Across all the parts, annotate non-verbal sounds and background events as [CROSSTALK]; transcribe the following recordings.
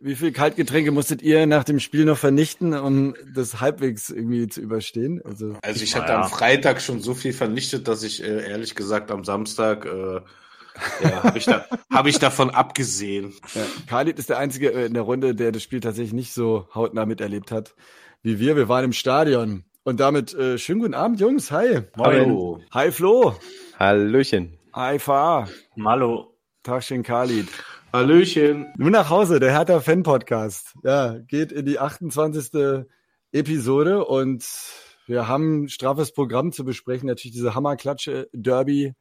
Wie viel Kaltgetränke musstet ihr nach dem Spiel noch vernichten, um das halbwegs irgendwie zu überstehen? Also, also ich hatte ja. am Freitag schon so viel vernichtet, dass ich äh, ehrlich gesagt am Samstag äh, ja, habe ich, da, [LAUGHS] hab ich davon abgesehen. Ja, Khalid ist der Einzige in der Runde, der das Spiel tatsächlich nicht so hautnah miterlebt hat wie wir. Wir waren im Stadion. Und damit äh, schönen guten Abend, Jungs. Hi. Hallo. Hi, Flo. Hallöchen. Hi, Fa. Hallo. Tagchen, Khalid. Hallöchen. Nun nach Hause, der Hertha Fan Podcast. Ja, geht in die 28. Episode und wir haben ein straffes Programm zu besprechen. Natürlich diese Hammerklatsche Derby.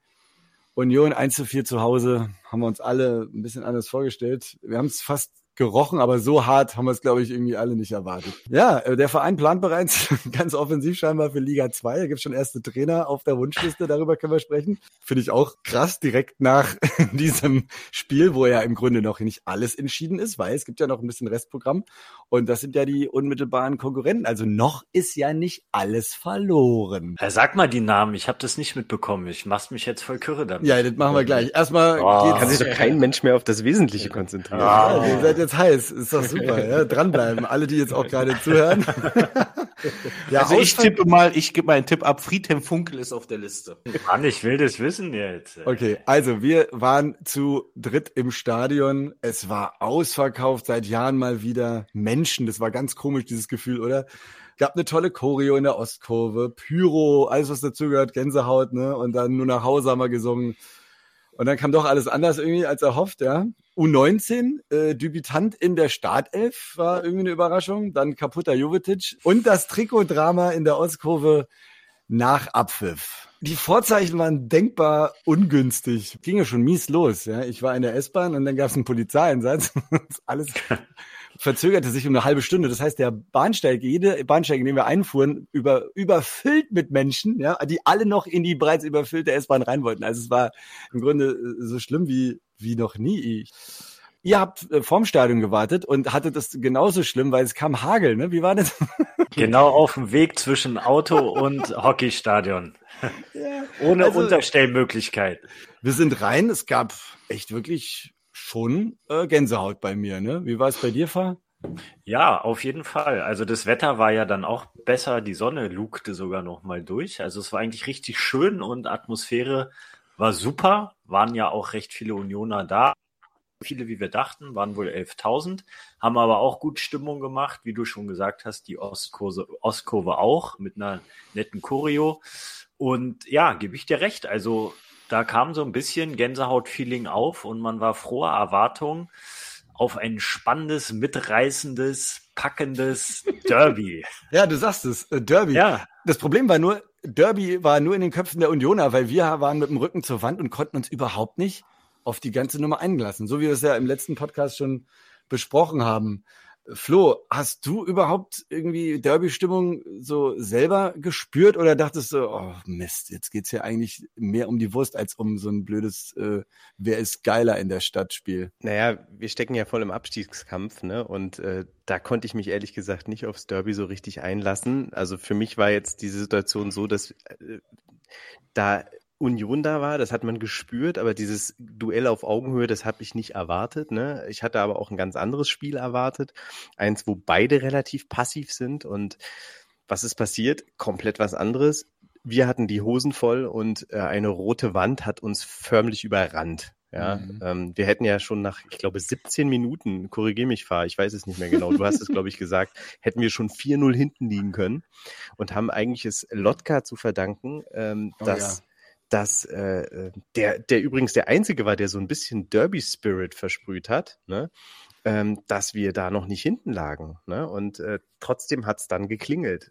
Union 1 zu 4 zu Hause. Haben wir uns alle ein bisschen anders vorgestellt. Wir haben es fast gerochen, aber so hart haben wir es, glaube ich, irgendwie alle nicht erwartet. Ja, äh, der Verein plant bereits [LAUGHS] ganz offensiv scheinbar für Liga 2. Da gibt schon erste Trainer auf der Wunschliste, darüber können wir sprechen. Finde ich auch krass, direkt nach [LAUGHS] diesem Spiel, wo ja im Grunde noch nicht alles entschieden ist, weil es gibt ja noch ein bisschen Restprogramm. Und das sind ja die unmittelbaren Konkurrenten. Also noch ist ja nicht alles verloren. Ja, sag mal die Namen, ich habe das nicht mitbekommen. Ich mach's mich jetzt voll kürre damit. Ja, das machen wir gleich. Erstmal oh. kann sich doch kein Mensch mehr auf das Wesentliche konzentrieren. Ja, ihr seid jetzt heiß. Ist doch super. [LAUGHS] Ja? Dranbleiben. Alle, die jetzt auch gerade zuhören. [LAUGHS] ja, also ich tippe mal, ich gebe mal einen Tipp ab. Friedhelm Funkel ist auf der Liste. Mann, ich will das wissen jetzt. Okay, also wir waren zu dritt im Stadion. Es war ausverkauft seit Jahren mal wieder. Menschen, das war ganz komisch, dieses Gefühl, oder? gab eine tolle Choreo in der Ostkurve, Pyro, alles was dazugehört, Gänsehaut, ne? Und dann nur nach Hause haben wir gesungen. Und dann kam doch alles anders irgendwie als erhofft, ja. U19, äh, Debütant in der Startelf war irgendwie eine Überraschung. Dann kaputter Jovetic und das Trikotdrama in der Ostkurve nach Abpfiff. Die Vorzeichen waren denkbar ungünstig. Ging ja schon mies los. Ja, ich war in der S-Bahn und dann gab es einen Polizeieinsatz. [LAUGHS] alles verzögerte sich um eine halbe Stunde. Das heißt, der Bahnsteig, jede Bahnsteig, in den wir einfuhren, über, überfüllt mit Menschen, ja, die alle noch in die bereits überfüllte S-Bahn rein wollten. Also es war im Grunde äh, so schlimm wie, wie noch nie. Ihr habt äh, vorm Stadion gewartet und hattet das genauso schlimm, weil es kam Hagel, ne? Wie war das? [LAUGHS] Genau auf dem Weg zwischen Auto und Hockeystadion. Ja, Ohne also, Unterstellmöglichkeit. Wir sind rein, es gab echt wirklich schon äh, Gänsehaut bei mir. Ne? Wie war es bei dir, Fahr? Ja, auf jeden Fall. Also das Wetter war ja dann auch besser. Die Sonne lugte sogar noch mal durch. Also es war eigentlich richtig schön und Atmosphäre war super. Waren ja auch recht viele Unioner da. Viele, wie wir dachten, waren wohl 11.000, haben aber auch gut Stimmung gemacht, wie du schon gesagt hast, die Ostkurve, Ostkurve auch mit einer netten Choreo. Und ja, gebe ich dir recht. Also da kam so ein bisschen Gänsehaut-Feeling auf und man war froher Erwartung auf ein spannendes, mitreißendes, packendes Derby. [LAUGHS] ja, du sagst es, äh, Derby. Ja. Das Problem war nur, Derby war nur in den Köpfen der Unioner, weil wir waren mit dem Rücken zur Wand und konnten uns überhaupt nicht auf die ganze Nummer eingelassen. So wie wir es ja im letzten Podcast schon besprochen haben. Flo, hast du überhaupt irgendwie Derby-Stimmung so selber gespürt oder dachtest du, oh Mist, jetzt geht's ja eigentlich mehr um die Wurst als um so ein blödes, äh, wer ist geiler in der Stadt Spiel? Naja, wir stecken ja voll im Abstiegskampf, ne? Und äh, da konnte ich mich ehrlich gesagt nicht aufs Derby so richtig einlassen. Also für mich war jetzt diese Situation so, dass äh, da Union da war, das hat man gespürt, aber dieses Duell auf Augenhöhe, das habe ich nicht erwartet. Ne? Ich hatte aber auch ein ganz anderes Spiel erwartet. Eins, wo beide relativ passiv sind. Und was ist passiert? Komplett was anderes. Wir hatten die Hosen voll und äh, eine rote Wand hat uns förmlich überrannt. Ja, mhm. ähm, wir hätten ja schon nach, ich glaube, 17 Minuten, korrigiere mich, Fahr, ich weiß es nicht mehr genau, du hast es, glaube ich, gesagt, [LAUGHS] hätten wir schon 4-0 hinten liegen können und haben eigentlich es Lotka zu verdanken, ähm, oh, dass ja dass äh, äh, der, der übrigens der Einzige war, der so ein bisschen Derby-Spirit versprüht hat, ne? ähm, dass wir da noch nicht hinten lagen. Ne? Und äh, trotzdem hat es dann geklingelt.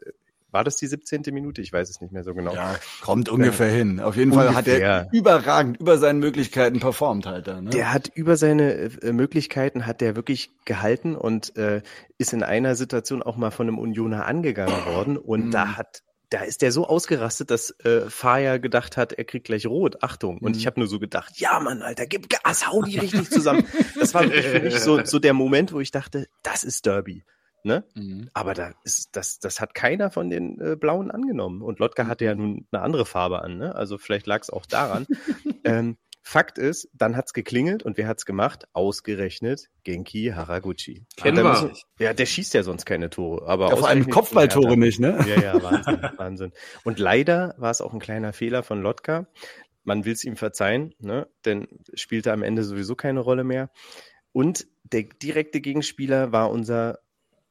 War das die 17. Minute? Ich weiß es nicht mehr so genau. Ja, kommt ungefähr äh, hin. Auf jeden ungefähr. Fall hat er überragend über seinen Möglichkeiten performt halt da. Ne? Der hat über seine äh, Möglichkeiten hat der wirklich gehalten und äh, ist in einer Situation auch mal von einem Unioner angegangen worden und mhm. da hat da ist der so ausgerastet, dass äh, Faya gedacht hat, er kriegt gleich rot. Achtung. Und mhm. ich habe nur so gedacht, ja Mann, Alter, gib Gas, hau die richtig zusammen. [LAUGHS] das war für mich so, so der Moment, wo ich dachte, das ist Derby. Ne? Mhm. Aber da ist, das, das hat keiner von den äh, Blauen angenommen. Und Lotka hatte ja nun eine andere Farbe an, ne? Also vielleicht lag es auch daran. [LAUGHS] ähm, Fakt ist, dann hat's geklingelt und wer hat's gemacht? Ausgerechnet Genki Haraguchi. Kennen wir. müssen- Ja, der schießt ja sonst keine Tore. Aber Ja, vor allem Kopfballtore Hertha. nicht, ne? Ja, ja, Wahnsinn, [LAUGHS] Wahnsinn. Und leider war es auch ein kleiner Fehler von Lotka. Man will es ihm verzeihen, ne? denn spielte am Ende sowieso keine Rolle mehr. Und der direkte Gegenspieler war unser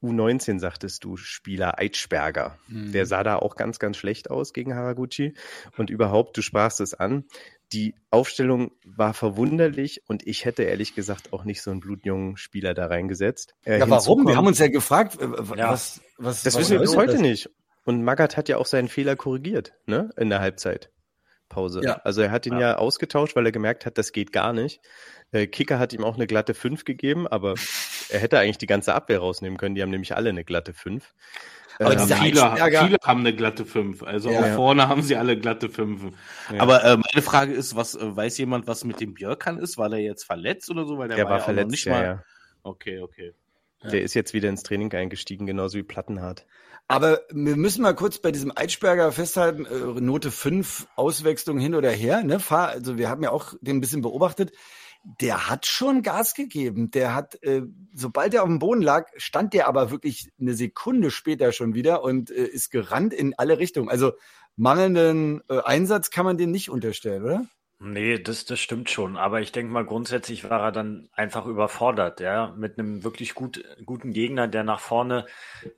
U19, sagtest du, Spieler Eitschberger. Mhm. Der sah da auch ganz, ganz schlecht aus gegen Haraguchi. Und überhaupt, du sprachst es an, die Aufstellung war verwunderlich und ich hätte ehrlich gesagt auch nicht so einen blutjungen Spieler da reingesetzt. Äh, Ja, warum? Wir haben uns ja gefragt, äh, Ja. was, was, das was wissen wir bis heute das? nicht. Und Magath hat ja auch seinen Fehler korrigiert, ne? In der Halbzeitpause. Ja. Also er hat ihn ja. ausgetauscht, weil er gemerkt hat, das geht gar nicht. Äh, Kicker hat ihm auch eine glatte 5 gegeben, aber [LAUGHS] er hätte eigentlich die ganze Abwehr rausnehmen können. Die haben nämlich alle eine glatte 5. Aber Ähm, viele, viele haben eine glatte 5. Also Ja. auch vorne haben sie alle glatte 5. Ja. Aber äh, meine Frage ist, was äh, weiß jemand, was mit dem Björkan ist? War der jetzt verletzt oder so? Weil der, der war ja auch noch verletzt, nicht ja, mal. ja. Okay, okay. Der ist jetzt wieder ins Training eingestiegen, genauso wie Plattenhardt. Aber wir müssen mal kurz bei diesem Eitschberger festhalten, äh, Note 5, Auswechslung hin oder her, ne? Also wir haben ja auch den ein bisschen beobachtet. Der hat schon Gas gegeben. Der hat, äh, sobald er auf dem Boden lag, stand der aber wirklich eine Sekunde später schon wieder und äh, ist gerannt in alle Richtungen. Also mangelnden äh, Einsatz kann man den nicht unterstellen, oder? Nee, das, das stimmt schon. Aber ich denke mal, grundsätzlich war er dann einfach überfordert, ja, mit einem wirklich gut, guten Gegner, der nach vorne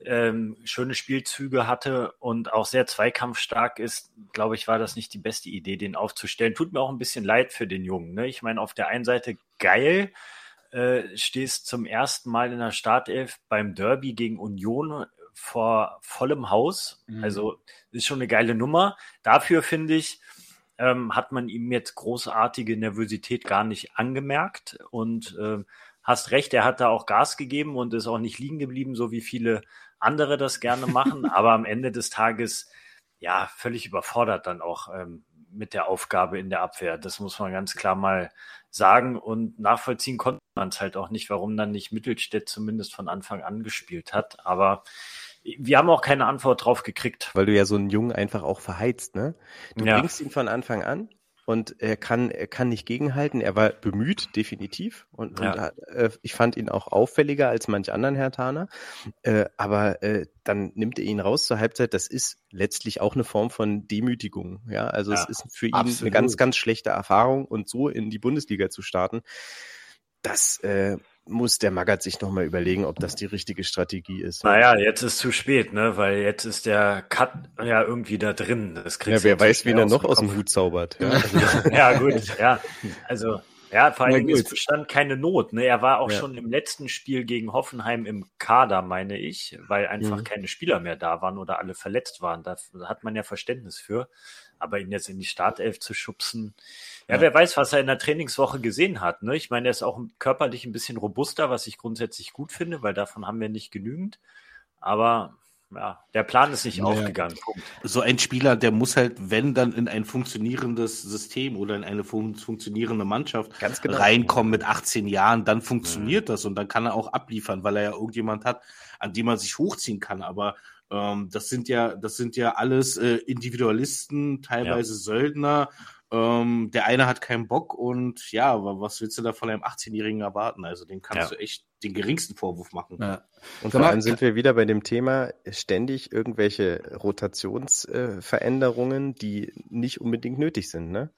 ähm, schöne Spielzüge hatte und auch sehr zweikampfstark ist. Glaube ich, war das nicht die beste Idee, den aufzustellen. Tut mir auch ein bisschen leid für den Jungen. Ne? Ich meine, auf der einen Seite geil, äh, stehst zum ersten Mal in der Startelf beim Derby gegen Union vor vollem Haus. Mhm. Also ist schon eine geile Nummer. Dafür finde ich, ähm, hat man ihm jetzt großartige Nervosität gar nicht angemerkt. Und ähm, hast recht, er hat da auch Gas gegeben und ist auch nicht liegen geblieben, so wie viele andere das gerne [LAUGHS] machen. Aber am Ende des Tages, ja, völlig überfordert dann auch ähm, mit der Aufgabe in der Abwehr. Das muss man ganz klar mal sagen. Und nachvollziehen konnte man es halt auch nicht, warum dann nicht Mittelstädt zumindest von Anfang an gespielt hat. Aber wir haben auch keine Antwort drauf gekriegt. Weil du ja so einen Jungen einfach auch verheizt, ne? Du Ja. bringst ihn von Anfang an und er kann, er kann nicht gegenhalten. Er war bemüht, definitiv. Und, Ja. und äh, ich fand ihn auch auffälliger als manch anderen Herr Taner. Äh, aber äh, dann nimmt er ihn raus zur Halbzeit. Das ist letztlich auch eine Form von Demütigung. Ja, also es Ja, ist für ihn eine absolut. ganz, ganz schlechte Erfahrung und so in die Bundesliga zu starten. Das äh, muss der Magath sich nochmal überlegen, ob das die richtige Strategie ist. Naja, jetzt ist zu spät, ne? Weil jetzt ist der Cut ja irgendwie da drin. Das Ja, wer weiß, wen er noch aus dem. Hut zaubert. Ja, also, [LAUGHS] Ja, gut, ja. Also, ja, vor allem es bestand keine Not. Ne? Er war auch Ja. schon im letzten Spiel gegen Hoffenheim im Kader, meine ich, weil einfach Mhm. keine Spieler mehr da waren oder alle verletzt waren. Da hat man ja Verständnis für. Aber ihn jetzt in die Startelf zu schubsen, ja, Ja. wer weiß, was er in der Trainingswoche gesehen hat. Ne? Ich meine, er ist auch körperlich ein bisschen robuster, was ich grundsätzlich gut finde, weil davon haben wir nicht genügend. Aber ja, der Plan ist nicht Naja. aufgegangen. Punkt. So ein Spieler, der muss halt, wenn dann in ein funktionierendes System oder in eine fun funktionierende Mannschaft Ganz genau. reinkommen mit 18 Jahren, dann funktioniert das und dann kann er auch abliefern, weil er ja irgendjemand hat, an dem man sich hochziehen kann. Aber ähm, das sind ja, das sind ja alles äh, Individualisten, teilweise Söldner. Ähm, der eine hat keinen Bock und ja, aber was willst du da von einem 18-Jährigen erwarten? Also dem kannst Ja. du echt den geringsten Vorwurf machen. Ja. Und vor allem sind wir wieder bei dem Thema ständig irgendwelche Rotationsveränderungen, die nicht unbedingt nötig sind, ne?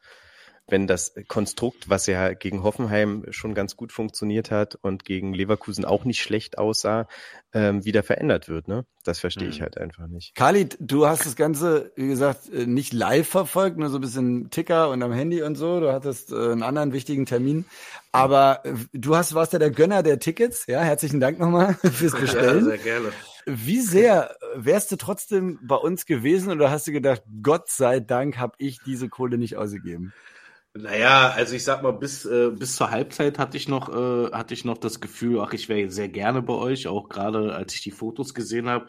Wenn das Konstrukt, was ja gegen Hoffenheim schon ganz gut funktioniert hat und gegen Leverkusen auch nicht schlecht aussah, ähm, wieder verändert wird, ne? Das verstehe ich Mhm. halt einfach nicht. Khalid, du hast das Ganze, wie gesagt, äh, nicht live verfolgt, nur so ein bisschen Ticker und am Handy und so. Du hattest äh, einen anderen wichtigen Termin. Aber äh, du hast, warst ja der Gönner der Tickets. Ja, herzlichen Dank nochmal [LAUGHS] fürs Bestellen. gerne. Wie sehr wärst du trotzdem bei uns gewesen oder hast du gedacht, Gott sei Dank habe ich diese Kohle nicht ausgegeben? Naja, also ich sag mal, bis, äh, bis zur Halbzeit hatte ich noch, äh, hatte ich noch das Gefühl, ach, ich wäre sehr gerne bei euch, auch gerade als ich die Fotos gesehen habe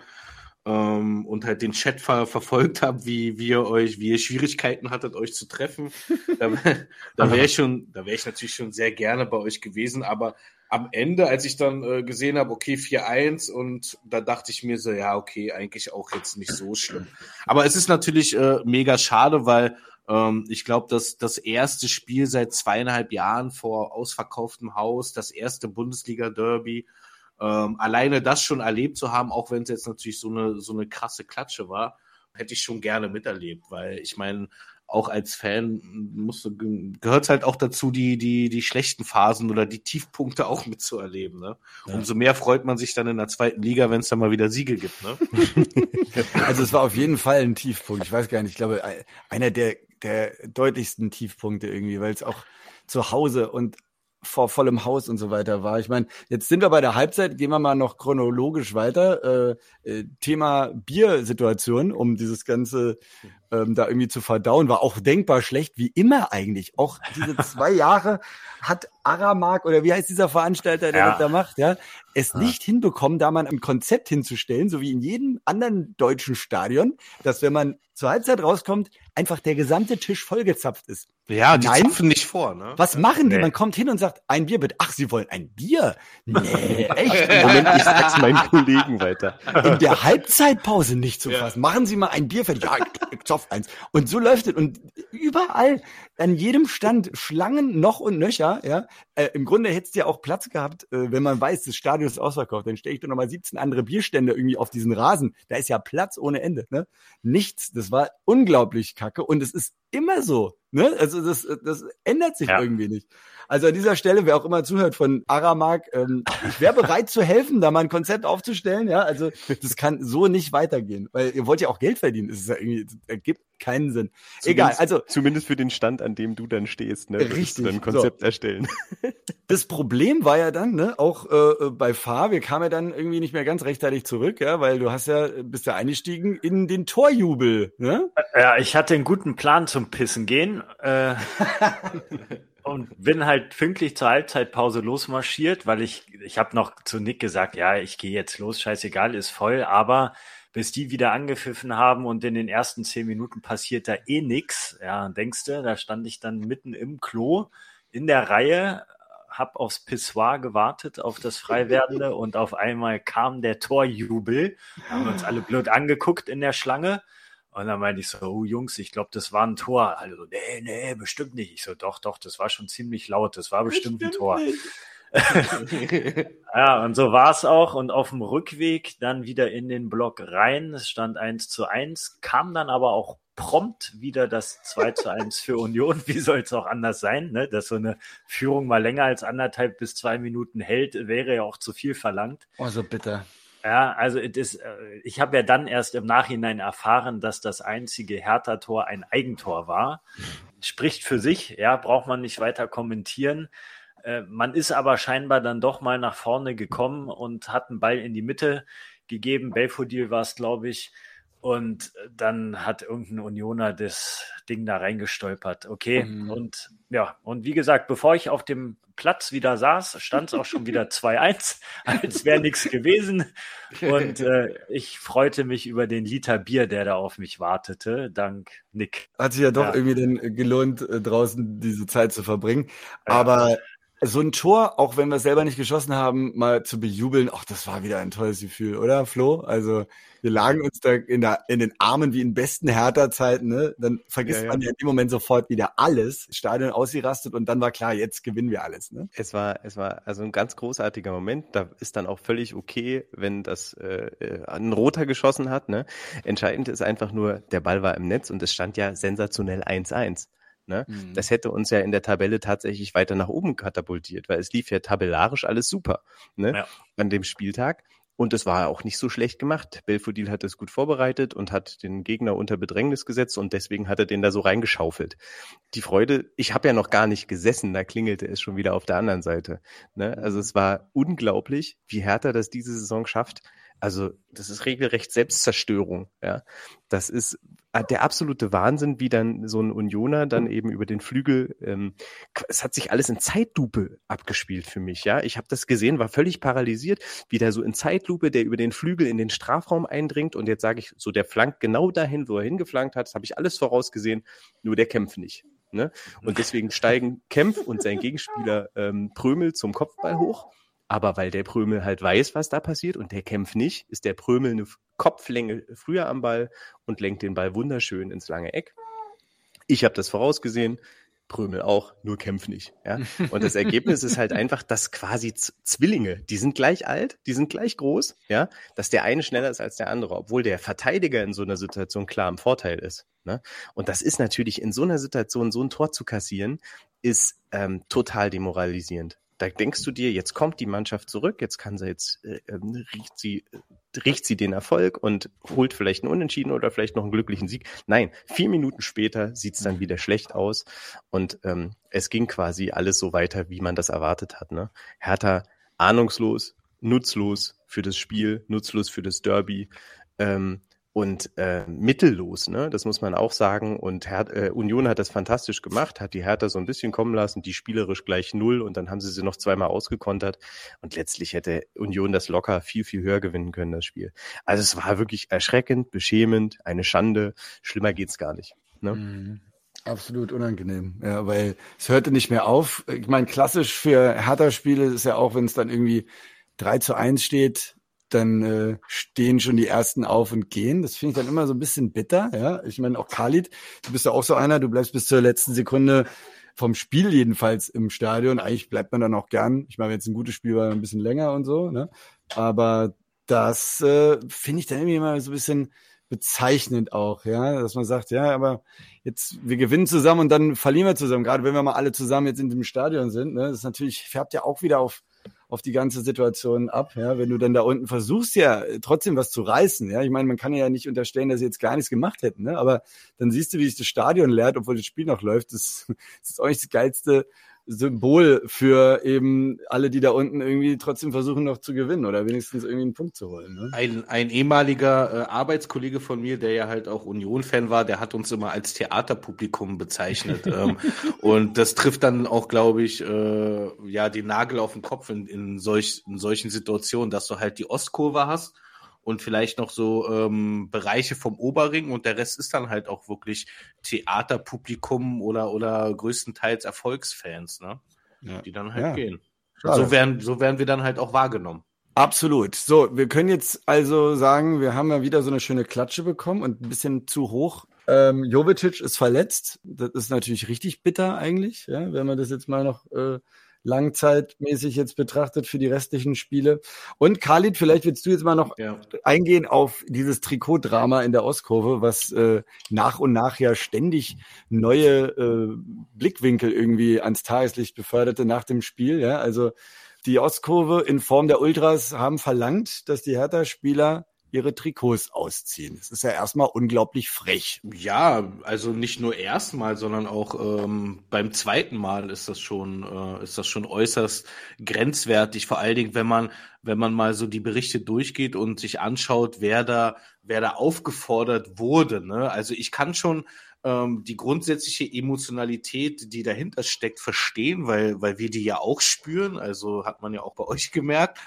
ähm, und halt den Chat ver verfolgt habe, wie, wie ihr euch, wie ihr Schwierigkeiten hattet, euch zu treffen. [LAUGHS] da da wäre ich schon, da wäre ich natürlich schon sehr gerne bei euch gewesen, aber am Ende, als ich dann äh, gesehen habe, okay, 4-1 und da dachte ich mir so, ja, okay, eigentlich auch jetzt nicht so schlimm. Aber es ist natürlich äh, mega schade, weil Ähm, ich glaube, dass das erste Spiel seit zweieinhalb Jahren vor ausverkauftem Haus, das erste Bundesliga-Derby, ähm, alleine das schon erlebt zu haben, auch wenn es jetzt natürlich so eine, so eine krasse Klatsche war, hätte ich schon gerne miterlebt, weil ich meine, auch als Fan gehört es halt auch dazu, die, die, die schlechten Phasen oder die Tiefpunkte auch mitzuerleben. Ne? Ja. Umso mehr freut man sich dann in der zweiten Liga, wenn es dann mal wieder Siege gibt. Ne? [LAUGHS] also es war auf jeden Fall ein Tiefpunkt. Ich weiß gar nicht, ich glaube, einer der, der deutlichsten Tiefpunkte irgendwie, weil es auch zu Hause und vor vollem Haus und so weiter war. Ich meine, jetzt sind wir bei der Halbzeit, gehen wir mal noch chronologisch weiter. Äh, äh, Thema Biersituation, um dieses ganze ähm, da irgendwie zu verdauen, war auch denkbar schlecht, wie immer eigentlich. Auch diese zwei Jahre hat Aramark oder wie heißt dieser Veranstalter, der ja. das da macht, ja, es ja. nicht hinbekommen, da mal ein Konzept hinzustellen, so wie in jedem anderen deutschen Stadion, dass wenn man zur Halbzeit rauskommt, einfach der gesamte Tisch vollgezapft ist. Ja, die Nein. zapfen nicht vor, ne? Was machen die? Nee. Man kommt hin und sagt, ein Bier bitte. Ach, Sie wollen ein Bier? Nee, [LAUGHS] echt? Moment, ich sag's meinen Kollegen weiter. In der Halbzeitpause nicht zu fassen. Ja. Machen Sie mal ein Bier fertig. Ja, ich, ich zoff eins. Und so läuft es. Und überall, an jedem Stand, Schlangen noch und nöcher, ja. Äh, Im Grunde hättest du ja auch Platz gehabt, äh, wenn man weiß, das Stadion ist ausverkauft. Dann stelle ich doch nochmal 17 andere Bierstände irgendwie auf diesen Rasen. Da ist ja Platz ohne Ende, ne? Nichts. Das war unglaublich kacke. Und es ist immer so. Ne? Also das, das ändert sich ja. irgendwie nicht. Also an dieser Stelle, wer auch immer zuhört von Aramark, ähm, ich wäre bereit zu helfen, da mal ein Konzept aufzustellen. Ja, also das kann so nicht weitergehen, weil ihr wollt ja auch Geld verdienen. Das ist ja irgendwie, ergibt keinen Sinn. Zumindest, Egal, also zumindest für den Stand, an dem du dann stehst, ne, richtig, dann ein Konzept so. erstellen. [LAUGHS] Das Problem war ja dann, ne, auch äh, bei Fahr, wir kamen ja dann irgendwie nicht mehr ganz rechtzeitig zurück, ja, weil du hast ja bist ja eingestiegen in den Torjubel, ne? Ja, ich hatte einen guten Plan zum Pissen gehen. Äh, [LAUGHS] und bin halt pünktlich zur Halbzeitpause losmarschiert, weil ich ich habe noch zu Nick gesagt, ja, ich gehe jetzt los, scheißegal, ist voll, aber bis die wieder angepfiffen haben und in den ersten zehn Minuten passiert da eh nix. Ja, denkst du, da stand ich dann mitten im Klo in der Reihe, hab aufs Pissoir gewartet, auf das Freiwerdende [LAUGHS] und auf einmal kam der Torjubel. Haben uns alle blöd angeguckt in der Schlange. Und dann meinte ich so, oh Jungs, ich glaube, das war ein Tor. Also, nee, nee, bestimmt nicht. Ich so, doch, doch, das war schon ziemlich laut, das war bestimmt, bestimmt ein Tor. Nicht. [LAUGHS] ja, und so war es auch. Und auf dem Rückweg dann wieder in den Block rein. Es stand 1 zu 1, kam dann aber auch prompt wieder das 2 zu 1 für Union. [LAUGHS] Wie soll es auch anders sein, ne? Dass so eine Führung mal länger als anderthalb bis zwei Minuten hält, wäre ja auch zu viel verlangt. Oh, so bitte. Ja, also ist, äh, ich habe ja dann erst im Nachhinein erfahren, dass das einzige Hertha-Tor ein Eigentor war. Spricht für sich, ja, braucht man nicht weiter kommentieren. Äh, man ist aber scheinbar dann doch mal nach vorne gekommen und hat einen Ball in die Mitte gegeben. Belfodil war es, glaube ich. Und dann hat irgendein Unioner das Ding da reingestolpert. Okay. Mhm. Und ja, und wie gesagt, bevor ich auf dem Platz wieder saß, stand es auch schon wieder [LAUGHS] 2-1, als wäre nichts gewesen. Und äh, [LAUGHS] ich freute mich über den Liter Bier, der da auf mich wartete, dank Nick. Hat sich ja doch ja. irgendwie dann gelohnt, äh, draußen diese Zeit zu verbringen. Aber ja so ein Tor, auch wenn wir es selber nicht geschossen haben, mal zu bejubeln, ach, das war wieder ein tolles Gefühl, oder Flo? Also wir lagen uns da in, der, in den Armen wie in besten Hertha-Zeiten, ne? Dann vergisst ja, man ja in dem Moment sofort wieder alles, Stadion ausgerastet und dann war klar, jetzt gewinnen wir alles, ne? Es war, es war also ein ganz großartiger Moment. Da ist dann auch völlig okay, wenn das äh, äh ein Roter geschossen hat, ne? Entscheidend ist einfach nur, der Ball war im Netz und es stand ja sensationell 1-1. Ne? Mhm. Das hätte uns ja in der Tabelle tatsächlich weiter nach oben katapultiert, weil es lief ja tabellarisch alles super ne? Ja. an dem Spieltag. Und es war auch nicht so schlecht gemacht. Belfodil hat es gut vorbereitet und hat den Gegner unter Bedrängnis gesetzt und deswegen hat er den da so reingeschaufelt. Die Freude, ich habe ja noch gar nicht gesessen, da klingelte es schon wieder auf der anderen Seite. Ne? Also es war unglaublich, wie Hertha das diese Saison schafft, also das ist regelrecht Selbstzerstörung. Ja, das ist der absolute Wahnsinn, wie dann so ein Unioner dann eben über den Flügel. Ähm, es hat sich alles in Zeitlupe abgespielt für mich. Ja, ich habe das gesehen, war völlig paralysiert, wie der so in Zeitlupe, der über den Flügel in den Strafraum eindringt und jetzt sage ich so, der flankt genau dahin, wo er hingeflankt hat. Das habe ich alles vorausgesehen. Nur der kämpft nicht. Ne? Und deswegen steigen Kempf und sein Gegenspieler ähm, Prömel zum Kopfball hoch. Aber weil der Prömel halt weiß, was da passiert und der kämpft nicht, ist der Prömel eine Kopflänge früher am Ball und lenkt den Ball wunderschön ins lange Eck. Ich habe das vorausgesehen. Prömel auch, nur kämpf nicht. Ja? [LAUGHS] Und das Ergebnis ist halt einfach, dass quasi Z Zwillinge, die sind gleich alt, die sind gleich groß, ja, dass der eine schneller ist als der andere, obwohl der Verteidiger in so einer Situation klar im Vorteil ist. Ne? Und das ist natürlich in so einer Situation, so ein Tor zu kassieren, ist ähm, total demoralisierend. Da denkst du dir, jetzt kommt die Mannschaft zurück, jetzt kann sie jetzt, äh, ähm, riecht sie, äh, riecht sie den Erfolg und holt vielleicht einen Unentschieden oder vielleicht noch einen glücklichen Sieg. Nein, vier Minuten später sieht's dann wieder schlecht aus und ähm, es ging quasi alles so weiter, wie man das erwartet hat. Ne? Hertha ahnungslos, nutzlos für das Spiel, nutzlos für das Derby. Ähm, und äh, mittellos, ne? Das muss man auch sagen. Und Her äh, Union hat das fantastisch gemacht, hat die Hertha so ein bisschen kommen lassen, die spielerisch gleich null und dann haben sie sie noch zweimal ausgekontert. Und letztlich hätte Union das locker viel, viel höher gewinnen können, das Spiel. Also es war wirklich erschreckend, beschämend, eine Schande. Schlimmer geht's gar nicht. Ne? Mhm. Absolut unangenehm, ja, weil es hörte nicht mehr auf. Ich meine, klassisch für Hertha-Spiele ist ja auch, wenn es dann irgendwie 3 zu 1 steht, dann äh, stehen schon die ersten auf und gehen. Das finde ich dann immer so ein bisschen bitter. Ja, ich meine auch Khalid, du bist ja auch so einer. Du bleibst bis zur letzten Sekunde vom Spiel jedenfalls im Stadion. Eigentlich bleibt man dann auch gern. Ich meine, es ein gutes Spiel war, ein bisschen länger und so. Ne? Aber das äh, finde ich dann irgendwie immer so ein bisschen bezeichnend auch, ja, dass man sagt, ja, aber jetzt wir gewinnen zusammen und dann verlieren wir zusammen. Gerade wenn wir mal alle zusammen jetzt in dem Stadion sind, ne, das ist natürlich färbt ja auch wieder auf auf die ganze Situation ab. Ja, wenn du dann da unten versuchst ja trotzdem was zu reißen. Ja, ich meine, man kann ja nicht unterstellen, dass sie jetzt gar nichts gemacht hätten. Ne? Aber dann siehst du, wie sich das Stadion leert, obwohl das Spiel noch läuft. Das, das [LAUGHS] ist auch das geilste Symbol für eben alle, die da unten irgendwie trotzdem versuchen noch zu gewinnen oder wenigstens irgendwie einen Punkt zu holen. Ne? Ein, ein ehemaliger äh, Arbeitskollege von mir, der ja halt auch Union-Fan war, der hat uns immer als Theaterpublikum bezeichnet. [LAUGHS] ähm, und das trifft dann auch, glaube ich, äh, ja, den Nagel auf den Kopf in, in, solch, in solchen Situationen, dass du halt die Ostkurve hast und vielleicht noch so ähm, Bereiche vom Oberring und der Rest ist dann halt auch wirklich Theaterpublikum oder oder größtenteils Erfolgsfans, ne? Ja. Die dann halt ja. gehen. Schade. So werden, so werden wir dann halt auch wahrgenommen. Absolut. So, wir können jetzt also sagen, wir haben ja wieder so eine schöne Klatsche bekommen und ein bisschen zu hoch. Ähm, Jovetic ist verletzt. Das ist natürlich richtig bitter eigentlich, ja, wenn man das jetzt mal noch äh, langzeitmäßig jetzt betrachtet für die restlichen Spiele. Und Khalid, vielleicht willst du jetzt mal noch ja. eingehen auf dieses Trikotdrama in der Ostkurve, was äh, nach und nach ja ständig neue äh, Blickwinkel irgendwie ans Tageslicht beförderte nach dem Spiel. Ja, also die Ostkurve in Form der Ultras haben verlangt, dass die Hertha-Spieler ihre Trikots ausziehen. Das ist ja erstmal unglaublich frech. Ja, also nicht nur erstmal, sondern auch ähm, beim zweiten Mal ist das schon äh, ist das schon äußerst grenzwertig. Vor allen Dingen, wenn man wenn man mal so die Berichte durchgeht und sich anschaut, wer da wer da aufgefordert wurde. Ne? Also ich kann schon ähm, die grundsätzliche Emotionalität, die dahinter steckt, verstehen, weil weil wir die ja auch spüren. Also hat man ja auch bei euch gemerkt.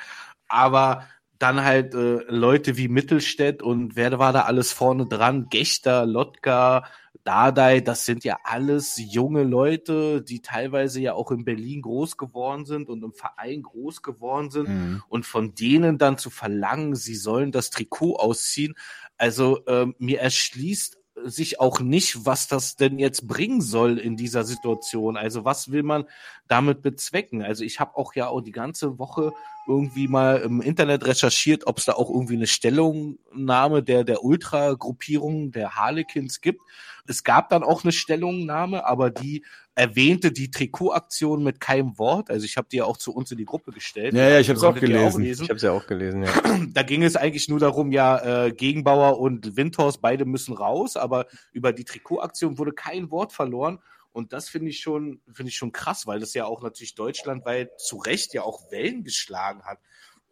Aber dann halt äh, Leute wie Mittelstädt und wer war da alles vorne dran? Gechter, Lotka, Dardai, das sind ja alles junge Leute, die teilweise ja auch in Berlin groß geworden sind und im Verein groß geworden sind. Mhm. Und von denen dann zu verlangen, sie sollen das Trikot ausziehen. Also ähm, mir erschließt sich auch nicht, was das denn jetzt bringen soll in dieser Situation. Also was will man damit bezwecken? Also ich habe auch ja auch die ganze Woche irgendwie mal im Internet recherchiert, ob es da auch irgendwie eine Stellungnahme der der Ultra-Gruppierung der Harlequins gibt. Es gab dann auch eine Stellungnahme, aber die erwähnte die Trikotaktion mit keinem Wort. Also ich habe die ja auch zu uns in die Gruppe gestellt. Ja, ja, ich habe es auch gelesen. Ich habe es ja auch gelesen. Ja. [CLEARS THROAT] Da ging es eigentlich nur darum, ja, äh, Gegenbauer und Windhorst beide müssen raus, aber über die Trikotaktion wurde kein Wort verloren. Und das finde ich schon, finde ich schon krass, weil das ja auch natürlich deutschlandweit zu Recht ja auch Wellen geschlagen hat.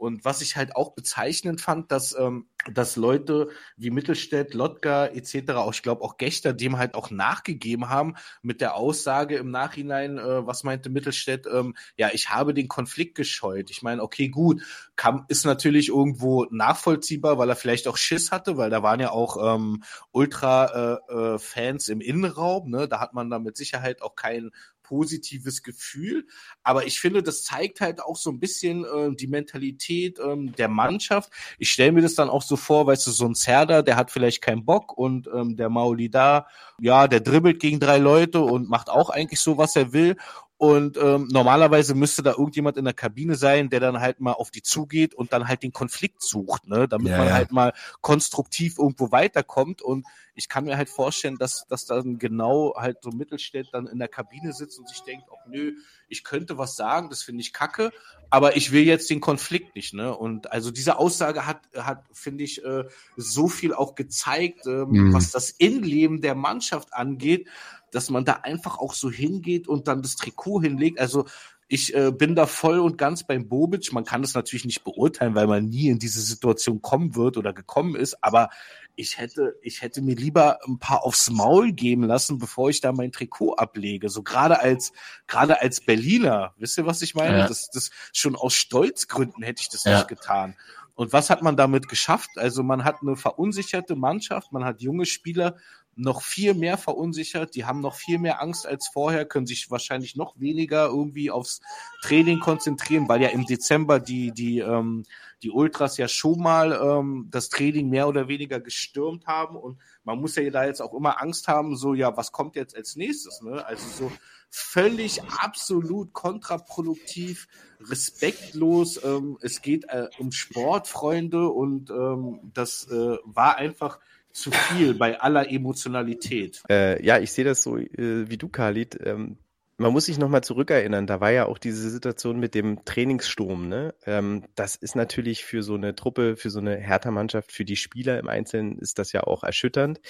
Und was ich halt auch bezeichnend fand, dass, ähm, dass Leute wie Mittelstädt, Lotka etc., auch ich glaube auch Gächter, dem halt auch nachgegeben haben mit der Aussage im Nachhinein, äh, was meinte Mittelstädt, ähm, ja, ich habe den Konflikt gescheut. Ich meine, okay, gut, kam, ist natürlich irgendwo nachvollziehbar, weil er vielleicht auch Schiss hatte, weil da waren ja auch ähm, Ultra-Fans äh, äh, im Innenraum, ne? da hat man da mit Sicherheit auch keinen positives Gefühl. Aber ich finde, das zeigt halt auch so ein bisschen äh, die Mentalität ähm, der Mannschaft. Ich stelle mir das dann auch so vor, weißt du, so ein Zerda, der hat vielleicht keinen Bock und ähm, der Mauli da, ja, der dribbelt gegen drei Leute und macht auch eigentlich so, was er will. Und ähm, normalerweise müsste da irgendjemand in der Kabine sein, der dann halt mal auf die zugeht und dann halt den Konflikt sucht, ne? damit ja, man ja. halt mal konstruktiv irgendwo weiterkommt. Und ich kann mir halt vorstellen, dass, dass dann genau halt so Mittelstädt dann in der Kabine sitzt und sich denkt, oh nö, ich könnte was sagen, das finde ich kacke, aber ich will jetzt den Konflikt nicht. Ne? Und also diese Aussage hat, hat finde ich, äh, so viel auch gezeigt, ähm, mhm. was das Innenleben der Mannschaft angeht, dass man da einfach auch so hingeht und dann das Trikot hinlegt. Also ich äh, bin da voll und ganz beim Bobic. Man kann das natürlich nicht beurteilen, weil man nie in diese Situation kommen wird oder gekommen ist. Aber ich hätte, ich hätte mir lieber ein paar aufs Maul geben lassen, bevor ich da mein Trikot ablege. So gerade als, gerade als Berliner. Wisst ihr, was ich meine? Ja. Das, das schon aus Stolzgründen hätte ich das ja. nicht getan. Und was hat man damit geschafft? Also man hat eine verunsicherte Mannschaft, man hat junge Spieler, noch viel mehr verunsichert, die haben noch viel mehr Angst als vorher, können sich wahrscheinlich noch weniger irgendwie aufs Training konzentrieren, weil ja im Dezember die, die, ähm, die Ultras ja schon mal ähm, das Training mehr oder weniger gestürmt haben und man muss ja da jetzt auch immer Angst haben, so ja, was kommt jetzt als nächstes, ne? Also so völlig absolut kontraproduktiv, respektlos. Ähm, es geht äh, um Sportfreunde und ähm, das äh, war einfach zu viel bei aller Emotionalität. Äh, ja, ich sehe das so äh, wie du, Khalid. Ähm, man muss sich nochmal zurückerinnern, da war ja auch diese Situation mit dem Trainingssturm. Ne? Ähm, das ist natürlich für so eine Truppe, für so eine Hertha-Mannschaft, für die Spieler im Einzelnen ist das ja auch erschütternd.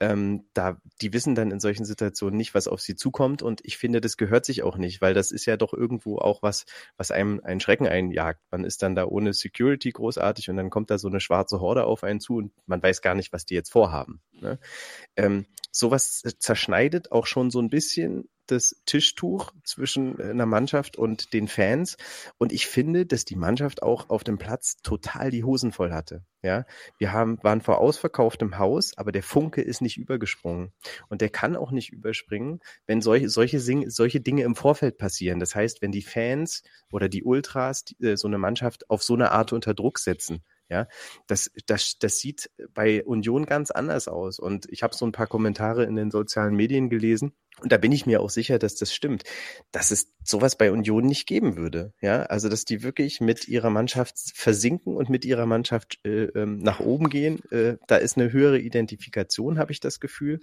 Ähm, da, die wissen dann in solchen Situationen nicht, was auf sie zukommt. Und ich finde, das gehört sich auch nicht, weil das ist ja doch irgendwo auch was, was einem einen Schrecken einjagt. Man ist dann da ohne Security großartig und dann kommt da so eine schwarze Horde auf einen zu und man weiß gar nicht, was die jetzt vorhaben. Ne? Ähm, sowas zerschneidet auch schon so ein bisschen das Tischtuch zwischen äh, einer Mannschaft und den Fans. Und ich finde, dass die Mannschaft auch auf dem Platz total die Hosen voll hatte. Ja, wir haben, waren vor ausverkauftem Haus, aber der Funke ist nicht übergesprungen. Und der kann auch nicht überspringen, wenn solche, solche, solche Dinge im Vorfeld passieren. Das heißt, wenn die Fans oder die Ultras die, äh, so eine Mannschaft auf so eine Art unter Druck setzen. Ja, das, das, das sieht bei Union ganz anders aus. Und ich habe so ein paar Kommentare in den sozialen Medien gelesen. Und da bin ich mir auch sicher, dass das stimmt, dass es sowas bei Union nicht geben würde. Ja, also dass die wirklich mit ihrer Mannschaft versinken und mit ihrer Mannschaft äh, ähm, nach oben gehen. Äh, da ist eine höhere Identifikation, habe ich das Gefühl.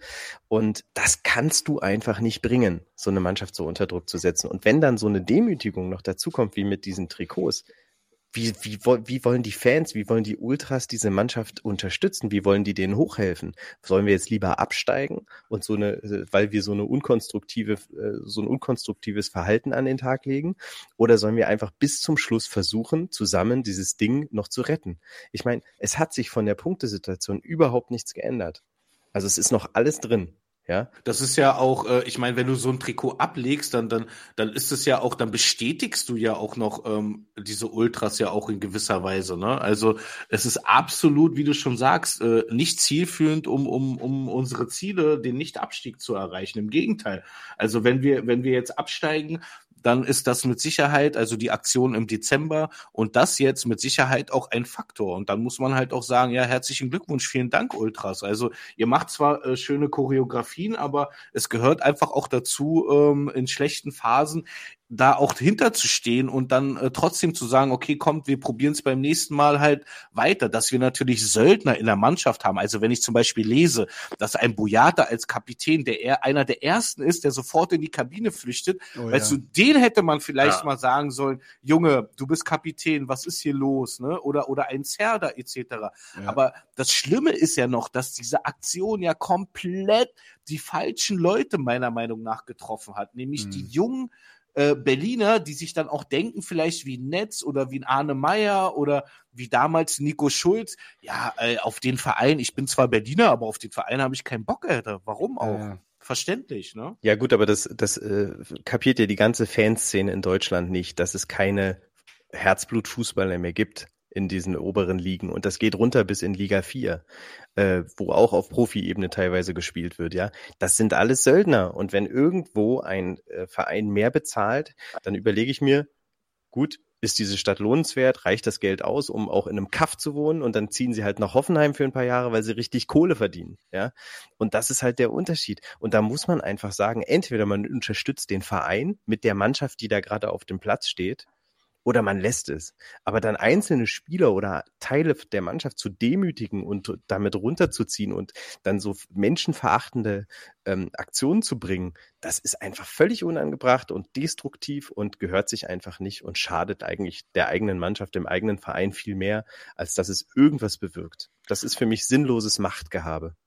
Und das kannst du einfach nicht bringen, so eine Mannschaft so unter Druck zu setzen. Und wenn dann so eine Demütigung noch dazu kommt, wie mit diesen Trikots, wie, wie, wie wollen die Fans, wie wollen die Ultras diese Mannschaft unterstützen? Wie wollen die denen hochhelfen? Sollen wir jetzt lieber absteigen und so eine, weil wir so eine unkonstruktive, äh, so ein unkonstruktives Verhalten an den Tag legen? Oder sollen wir einfach bis zum Schluss versuchen, zusammen dieses Ding noch zu retten? Ich meine, es hat sich von der Punktesituation überhaupt nichts geändert. Also es ist noch alles drin. Ja, das ist ja auch, äh, ich meine, wenn du so ein Trikot ablegst, dann, dann, dann ist es ja auch, dann bestätigst du ja auch noch ähm, diese Ultras ja auch in gewisser Weise. Ne? Also es ist absolut, wie du schon sagst, äh, nicht zielführend, um, um, um unsere Ziele, den Nicht-Abstieg zu erreichen. Im Gegenteil. Also wenn wir, wenn wir jetzt absteigen, dann ist das mit Sicherheit, also die Aktion im Dezember und das jetzt mit Sicherheit auch ein Faktor. Und dann muss man halt auch sagen, ja, herzlichen Glückwunsch, vielen Dank, Ultras. Also ihr macht zwar äh, schöne Choreografien, aber es gehört einfach auch dazu, ähm, in schlechten Phasen da auch hinterzustehen und dann äh, trotzdem zu sagen, okay, kommt, wir probieren es beim nächsten Mal halt weiter, dass wir natürlich Söldner in der Mannschaft haben. Also wenn ich zum Beispiel lese, dass ein Boyata als Kapitän, der er einer der ersten ist, der sofort in die Kabine flüchtet, oh, weißt ja. du, den hätte man vielleicht ja. mal sagen sollen, Junge, du bist Kapitän, was ist hier los, ne? Oder oder ein Zerda etc. Ja. Aber das Schlimme ist ja noch, dass diese Aktion ja komplett die falschen Leute meiner Meinung nach getroffen hat, nämlich hm. die jungen äh, Berliner, die sich dann auch denken, vielleicht wie Netz oder wie ein Arne Meyer oder wie damals Nico Schulz, ja, äh, auf den Verein, ich bin zwar Berliner, aber auf den Verein habe ich keinen Bock, Alter. Warum auch? Ja. Verständlich, ne? Ja, gut, aber das, das äh, kapiert ja die ganze Fanszene in Deutschland nicht, dass es keine Herzblutfußballer mehr gibt in diesen oberen Ligen und das geht runter bis in Liga 4, äh, wo auch auf Profi-Ebene teilweise gespielt wird, ja. Das sind alles Söldner und wenn irgendwo ein äh, Verein mehr bezahlt, dann überlege ich mir, gut, ist diese Stadt lohnenswert? Reicht das Geld aus, um auch in einem Kaff zu wohnen? Und dann ziehen sie halt nach Hoffenheim für ein paar Jahre, weil sie richtig Kohle verdienen. Ja. Und das ist halt der Unterschied. Und da muss man einfach sagen, entweder man unterstützt den Verein mit der Mannschaft, die da gerade auf dem Platz steht, oder man lässt es. Aber dann einzelne Spieler oder Teile der Mannschaft zu demütigen und damit runterzuziehen und dann so menschenverachtende ähm, Aktionen zu bringen, das ist einfach völlig unangebracht und destruktiv und gehört sich einfach nicht und schadet eigentlich der eigenen Mannschaft, dem eigenen Verein viel mehr, als dass es irgendwas bewirkt. Das ist für mich sinnloses Machtgehabe.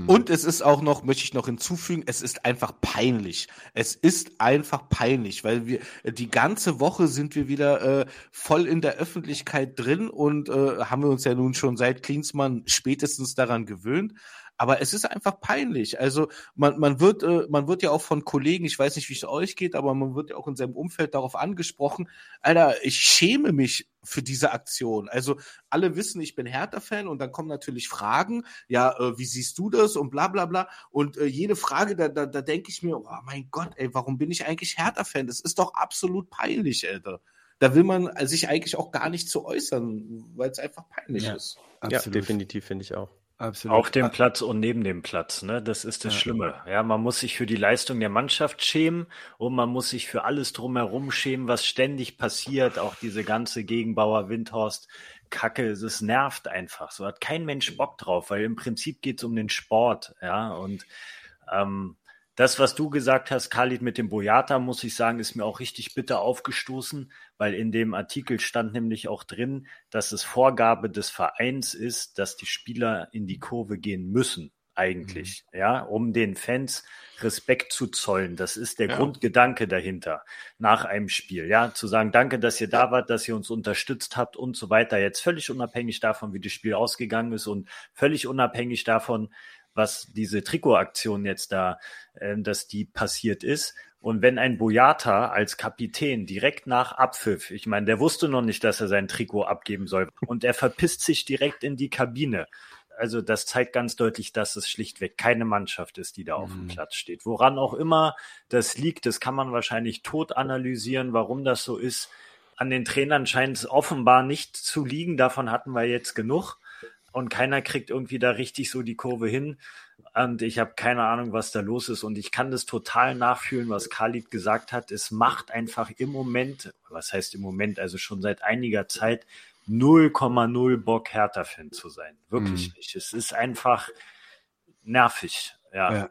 Mhm. Und es ist auch noch, möchte ich noch hinzufügen, es ist einfach peinlich. Es ist einfach peinlich, weil wir die ganze Woche sind wir wieder äh, voll in der Öffentlichkeit drin und äh, haben wir uns ja nun schon seit Klinsmann spätestens daran gewöhnt. Aber es ist einfach peinlich. Also man, man wird, äh, man wird ja auch von Kollegen, ich weiß nicht, wie es euch geht, aber man wird ja auch in seinem Umfeld darauf angesprochen. Alter, ich schäme mich für diese Aktion. Also alle wissen, ich bin Hertha-Fan und dann kommen natürlich Fragen, ja, äh, wie siehst du das und bla bla bla. Und äh, jede Frage, da, da, da denke ich mir, oh mein Gott, ey, warum bin ich eigentlich Hertha-Fan? Das ist doch absolut peinlich, Alter. Da will man sich eigentlich auch gar nicht zu äußern, weil es einfach peinlich ja. ist. Absolut. Ja, definitiv finde ich auch. Absolut. Auf dem Platz und neben dem Platz, ne? Das ist das ja. Schlimme. Ja, man muss sich für die Leistung der Mannschaft schämen und man muss sich für alles drumherum schämen, was ständig passiert. Auch diese ganze Gegenbauer Windhorst Kacke, es nervt einfach. So hat kein Mensch Bock drauf, weil im Prinzip geht es um den Sport, ja. Und ähm, das, was du gesagt hast, Khalid, mit dem Boyata, muss ich sagen, ist mir auch richtig bitter aufgestoßen, weil in dem Artikel stand nämlich auch drin, dass es Vorgabe des Vereins ist, dass die Spieler in die Kurve gehen müssen, eigentlich, mhm. ja, um den Fans Respekt zu zollen. Das ist der ja. Grundgedanke dahinter nach einem Spiel, ja, zu sagen, danke, dass ihr da wart, dass ihr uns unterstützt habt und so weiter. Jetzt völlig unabhängig davon, wie das Spiel ausgegangen ist und völlig unabhängig davon, was diese Trikotaktion jetzt da, äh, dass die passiert ist. Und wenn ein Boyata als Kapitän direkt nach Abpfiff, ich meine, der wusste noch nicht, dass er sein Trikot abgeben soll, und er verpisst sich direkt in die Kabine. Also das zeigt ganz deutlich, dass es schlichtweg keine Mannschaft ist, die da auf dem mhm. Platz steht. Woran auch immer das liegt, das kann man wahrscheinlich tot analysieren, warum das so ist. An den Trainern scheint es offenbar nicht zu liegen, davon hatten wir jetzt genug und keiner kriegt irgendwie da richtig so die Kurve hin. Und ich habe keine Ahnung, was da los ist. Und ich kann das total nachfühlen, was Khalid gesagt hat. Es macht einfach im Moment, was heißt im Moment, also schon seit einiger Zeit 0,0 Bock, Hertha-Fan zu sein. Wirklich mhm. nicht. Es ist einfach nervig. ja. ja.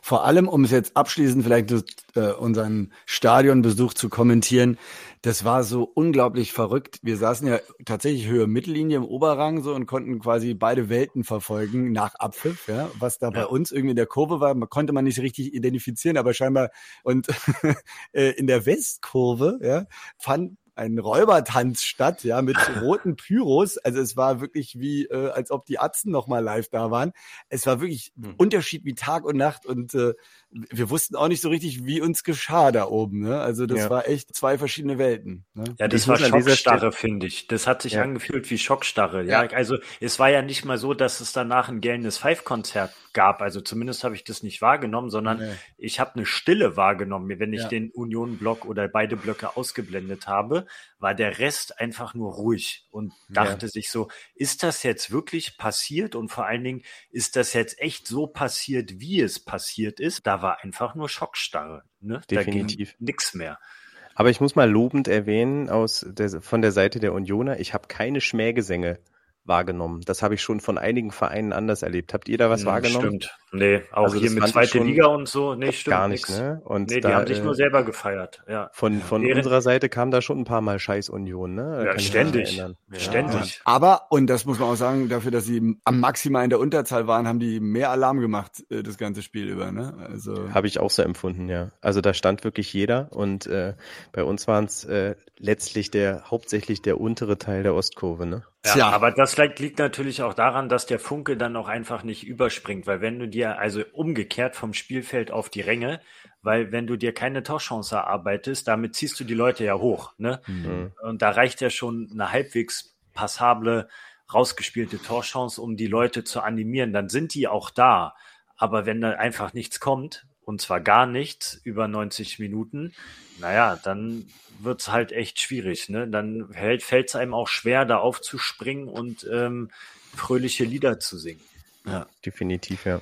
Vor allem, um es jetzt abschließend vielleicht äh, unseren Stadionbesuch zu kommentieren, das war so unglaublich verrückt. Wir saßen ja tatsächlich Höhe Mittellinie im Oberrang so und konnten quasi beide Welten verfolgen nach Abpfiff, ja. Was da ja. bei uns irgendwie in der Kurve war, man konnte man nicht richtig identifizieren, aber scheinbar und [LAUGHS] äh, in der Westkurve, ja, fand ein Räubertanz statt, ja, mit roten Pyros. Also es war wirklich wie, äh, als ob die Atzen nochmal live da waren. Es war wirklich mhm. Unterschied wie Tag und Nacht und äh, wir wussten auch nicht so richtig, wie uns geschah da oben. Ne? Also das ja. war echt zwei verschiedene Welten. Ne? Ja, das war Schockstarre, finde ich. Das hat sich ja. angefühlt wie Schockstarre. Ja. ja, also es war ja nicht mal so, dass es danach ein gellendes Five-Konzert gab. Also zumindest habe ich das nicht wahrgenommen, sondern nee. ich habe eine Stille wahrgenommen. Wenn ich ja. den Union-Block oder beide Blöcke ausgeblendet habe, war der Rest einfach nur ruhig und dachte sich so, ist das jetzt wirklich passiert? Und vor allen Dingen, ist das jetzt echt so passiert, wie es passiert ist? Da war einfach nur Schockstarre. Ne? Definitiv. Nix mehr. Aber ich muss mal lobend erwähnen aus der, von der Seite der Unioner, ich habe keine Schmähgesänge wahrgenommen. Das habe ich schon von einigen Vereinen anders erlebt. Habt ihr da was hm, wahrgenommen? Stimmt. Nee, auch also hier mit zweite Liga und so. Nee, stimmt. Gar nicht, ne? Und nee, die da, haben dich äh, nur selber gefeiert. Ja. Von, von unserer Seite kam da schon ein paar Mal Scheiß Union, ne? ja, ständig. Ja. Ständig. Aber, und das muss man auch sagen, dafür, dass sie am Maximal in der Unterzahl waren, haben die mehr Alarm gemacht, äh, das ganze Spiel über, ne? Also. Habe ich auch so empfunden, ja. Also da stand wirklich jeder und äh, bei uns waren es äh, letztlich der, hauptsächlich der untere Teil der Ostkurve, ne? Ja, Tja. aber das liegt natürlich auch daran, dass der Funke dann auch einfach nicht überspringt, weil wenn du dir also umgekehrt vom Spielfeld auf die Ränge, weil wenn du dir keine Torchance erarbeitest, damit ziehst du die Leute ja hoch, ne? Mhm. Und da reicht ja schon eine halbwegs passable, rausgespielte Torchance, um die Leute zu animieren, dann sind die auch da. Aber wenn da einfach nichts kommt, und zwar gar nichts über 90 Minuten, naja, dann wird's halt echt schwierig. Ne? Dann fällt es einem auch schwer, da aufzuspringen und ähm, fröhliche Lieder zu singen. Ja, definitiv, ja.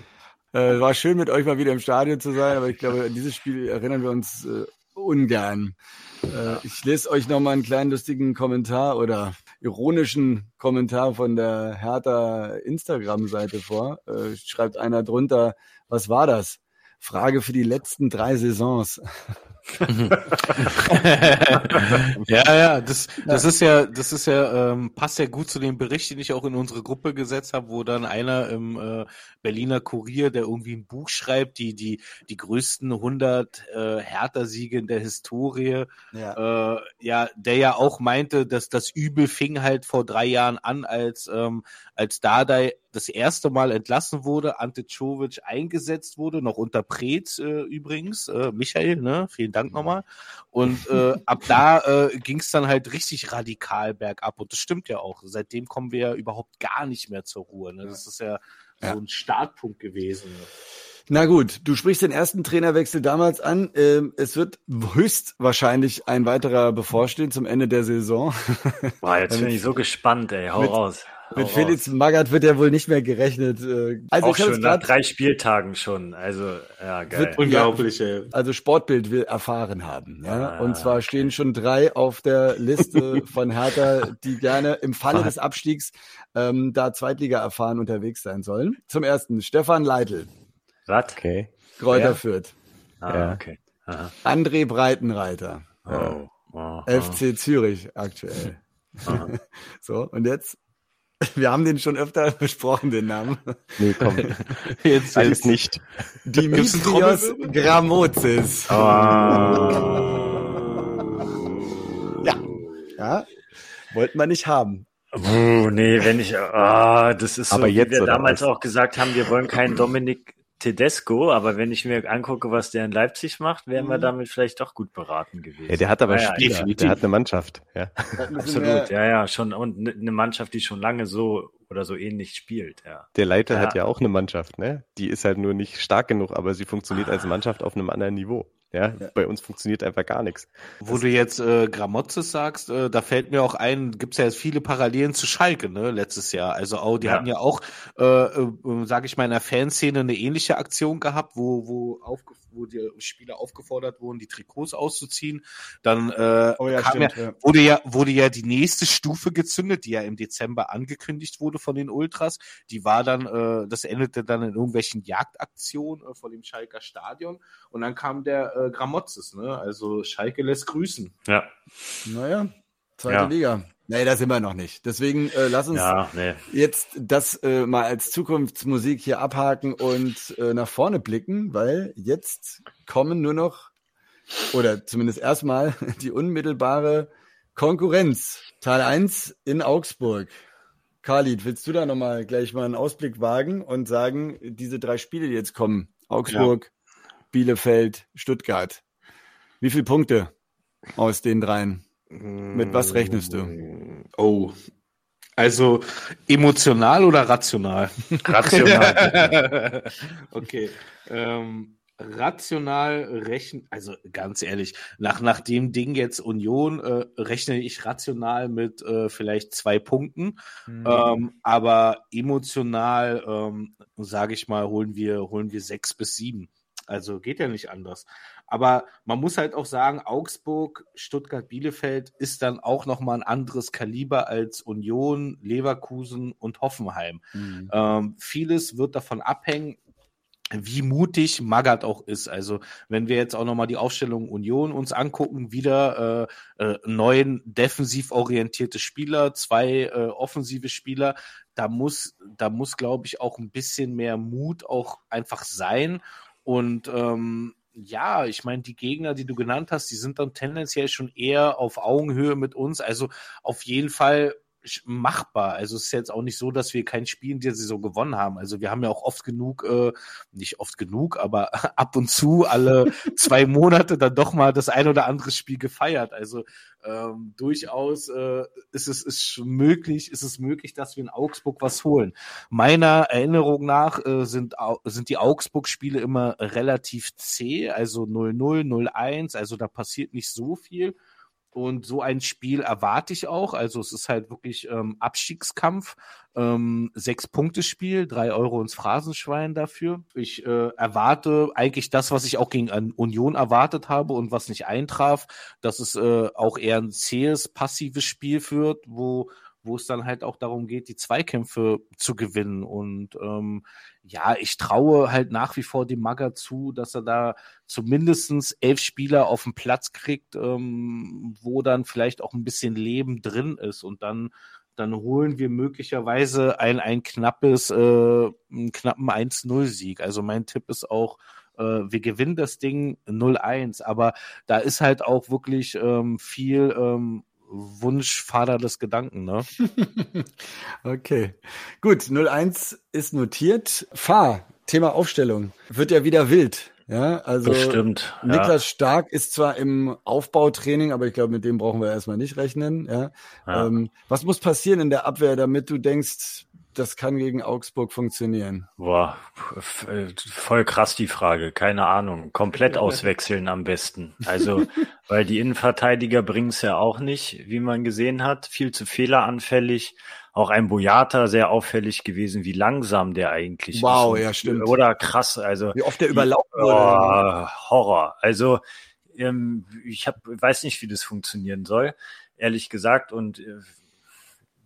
Äh, war schön, mit euch mal wieder im Stadion zu sein, aber ich glaube, an dieses Spiel erinnern wir uns äh, ungern. Äh, ich lese euch noch mal einen kleinen lustigen Kommentar oder ironischen Kommentar von der Hertha Instagram-Seite vor. Äh, schreibt einer drunter, was war das? Frage für die letzten drei Saisons. [LAUGHS] [LAUGHS] ja, ja, das, das ist ja, das ist ja, ähm, passt ja gut zu dem Bericht, den ich auch in unsere Gruppe gesetzt habe, wo dann einer im äh, Berliner Kurier, der irgendwie ein Buch schreibt, die die die größten 100 äh, Hertha-Siege in der Historie, ja. Äh, ja, der ja auch meinte, dass das Übel fing halt vor drei Jahren an, als ähm, als Dardai das erste Mal entlassen wurde, Ante Czovic eingesetzt wurde, noch unter Preetz äh, übrigens, äh, Michael, ne, vielen Dank nochmal. Und äh, ab da äh, ging es dann halt richtig radikal bergab und das stimmt ja auch. Seitdem kommen wir ja überhaupt gar nicht mehr zur Ruhe. Ne? Das ist ja, ja. so ein Startpunkt gewesen. Na gut, du sprichst den ersten Trainerwechsel damals an. Ähm, es wird höchstwahrscheinlich ein weiterer bevorstehen zum Ende der Saison. [LAUGHS] Boah, jetzt bin ich so gespannt, ey. Hau mit, raus. Mit Felix Magath wird ja wohl nicht mehr gerechnet. Äh, also Auch schon nach drei Spieltagen schon. Also, ja, geil. Wird, Unglaublich, ja, ey. Also Sportbild will erfahren haben. Ja? Ah, Und zwar stehen schon drei auf der Liste [LAUGHS] von Hertha, die gerne im Falle des Abstiegs ähm, da Zweitliga erfahren unterwegs sein sollen. Zum ersten Stefan Leitl. Was? Okay. Kräuter ja. Fürth. Ah, ja. okay. Aha. André Breitenreiter. Oh. Oh. FC Zürich aktuell. [LAUGHS] so, und jetzt wir haben den schon öfter [LAUGHS] besprochen, den Namen. Nee, komm. [LAUGHS] Jetzt alles nicht. Dimitrios Gramozis. Oh. Ja. Ja. Wollten wir nicht haben. Oh, nee, wenn ich, ah, oh, das ist so, Aber jetzt, wie wir damals was? auch gesagt haben, wir wollen keinen Dominik Tedesco, aber wenn ich mir angucke, was der in Leipzig macht, wären wir mhm. damit vielleicht doch gut beraten gewesen. Ja, der hat aber ja, Spieler, definitiv. der hat eine Mannschaft. Ja. Absolut, ja, ja, schon und ne, eine Mannschaft, die schon lange so oder so ähnlich spielt, ja. Der Leiter ja. hat ja auch eine Mannschaft, ne? Die ist halt nur nicht stark genug, aber sie funktioniert als Mannschaft auf einem anderen Niveau. Ja, ja, bei uns funktioniert einfach gar nichts. Wo das du jetzt äh, Gramotzes sagst, äh, da fällt mir auch ein, gibt's ja jetzt viele Parallelen zu Schalke, ne, letztes Jahr. Also auch, die ja. hatten ja auch, äh, äh, sage ich mal, in der Fanszene eine ähnliche Aktion gehabt, wo, wo aufgefallen wo die Spieler aufgefordert wurden, die Trikots auszuziehen. Dann äh, oh ja, stimmt, ja, wurde ja wurde ja die nächste Stufe gezündet, die ja im Dezember angekündigt wurde von den Ultras. Die war dann, äh, das endete dann in irgendwelchen Jagdaktionen äh, vor dem Schalker Stadion. Und dann kam der äh, Gramotzes, ne? Also Schalke lässt grüßen. Ja. Naja, zweite ja. Liga. Nee, da sind wir noch nicht. Deswegen äh, lass uns ja, nee. jetzt das äh, mal als Zukunftsmusik hier abhaken und äh, nach vorne blicken, weil jetzt kommen nur noch, oder zumindest erstmal, [LAUGHS] die unmittelbare Konkurrenz. Teil 1 in Augsburg. Khalid, willst du da nochmal gleich mal einen Ausblick wagen und sagen, diese drei Spiele, die jetzt kommen, Augsburg, ja. Bielefeld, Stuttgart, wie viele Punkte aus den dreien? Mit was rechnest du? Oh. Also emotional oder rational? [LAUGHS] Rational. [LAUGHS] okay. Ähm, rational rechnen, also ganz ehrlich, nach, nach dem Ding jetzt Union äh, rechne ich rational mit äh, vielleicht zwei Punkten, mhm. ähm, aber emotional, ähm, sage ich mal, holen wir, holen wir sechs bis sieben. Also geht ja nicht anders. Aber man muss halt auch sagen, Augsburg, Stuttgart, Bielefeld ist dann auch nochmal ein anderes Kaliber als Union, Leverkusen und Hoffenheim. Mhm. Ähm, vieles wird davon abhängen, wie mutig Magath auch ist. Also wenn wir jetzt auch nochmal die Aufstellung Union uns angucken, wieder äh, äh, neun defensiv orientierte Spieler, zwei äh, offensive Spieler, da muss, da muss, glaube ich, auch ein bisschen mehr Mut auch einfach sein. Und ähm, ja, ich meine, die Gegner, die du genannt hast, die sind dann tendenziell schon eher auf Augenhöhe mit uns. Also auf jeden Fall machbar. Also es ist jetzt auch nicht so, dass wir kein Spiel in der Saison gewonnen haben. Also wir haben ja auch oft genug, äh, nicht oft genug, aber [LAUGHS] ab und zu alle [LAUGHS] zwei Monate dann doch mal das ein oder andere Spiel gefeiert. Also ähm, durchaus äh, ist es ist möglich, ist es möglich, dass wir in Augsburg was holen. Meiner Erinnerung nach äh, sind sind die Augsburg-Spiele immer relativ zäh, also 0-0, 0-1, also da passiert nicht so viel. Und so ein Spiel erwarte ich auch. Also es ist halt wirklich ähm, Abstiegskampf, ähm, Sechs-Punkte-Spiel, drei Euro ins Phrasenschwein dafür. Ich äh, erwarte eigentlich das, was ich auch gegen Union erwartet habe und was nicht eintraf, dass es äh, auch eher ein zähes, passives Spiel führt, wo wo es dann halt auch darum geht, die Zweikämpfe zu gewinnen. Und ähm, ja, ich traue halt nach wie vor dem Magger zu, dass er da zumindestens elf Spieler auf den Platz kriegt, ähm, wo dann vielleicht auch ein bisschen Leben drin ist. Und dann dann holen wir möglicherweise ein, ein knappes, äh, einen knappen 1-0-Sieg. Also mein Tipp ist auch, äh, wir gewinnen das Ding 0-1, aber da ist halt auch wirklich ähm, viel ähm, Wunschvater des Gedanken, ne? [LAUGHS] okay. Gut, 01 ist notiert. Fahr, Thema Aufstellung. Wird ja wieder wild. Ja, also Bestimmt, Niklas ja. Stark ist zwar im Aufbautraining, aber ich glaube, mit dem brauchen wir erstmal nicht rechnen. Ja. ja. Ähm, was muss passieren in der Abwehr, damit du denkst, das kann gegen Augsburg funktionieren? Boah, voll krass die Frage. Keine Ahnung. Komplett auswechseln am besten. Also, [LAUGHS] weil die Innenverteidiger bringen es ja auch nicht, wie man gesehen hat. Viel zu fehleranfällig. Auch ein Boyata sehr auffällig gewesen, wie langsam der eigentlich wow, ist. Wow, ja, stimmt. Oder krass. Also, wie oft der überlaufen wurde. Oh, Horror. Also, ähm, ich hab, weiß nicht, wie das funktionieren soll, ehrlich gesagt. Und äh,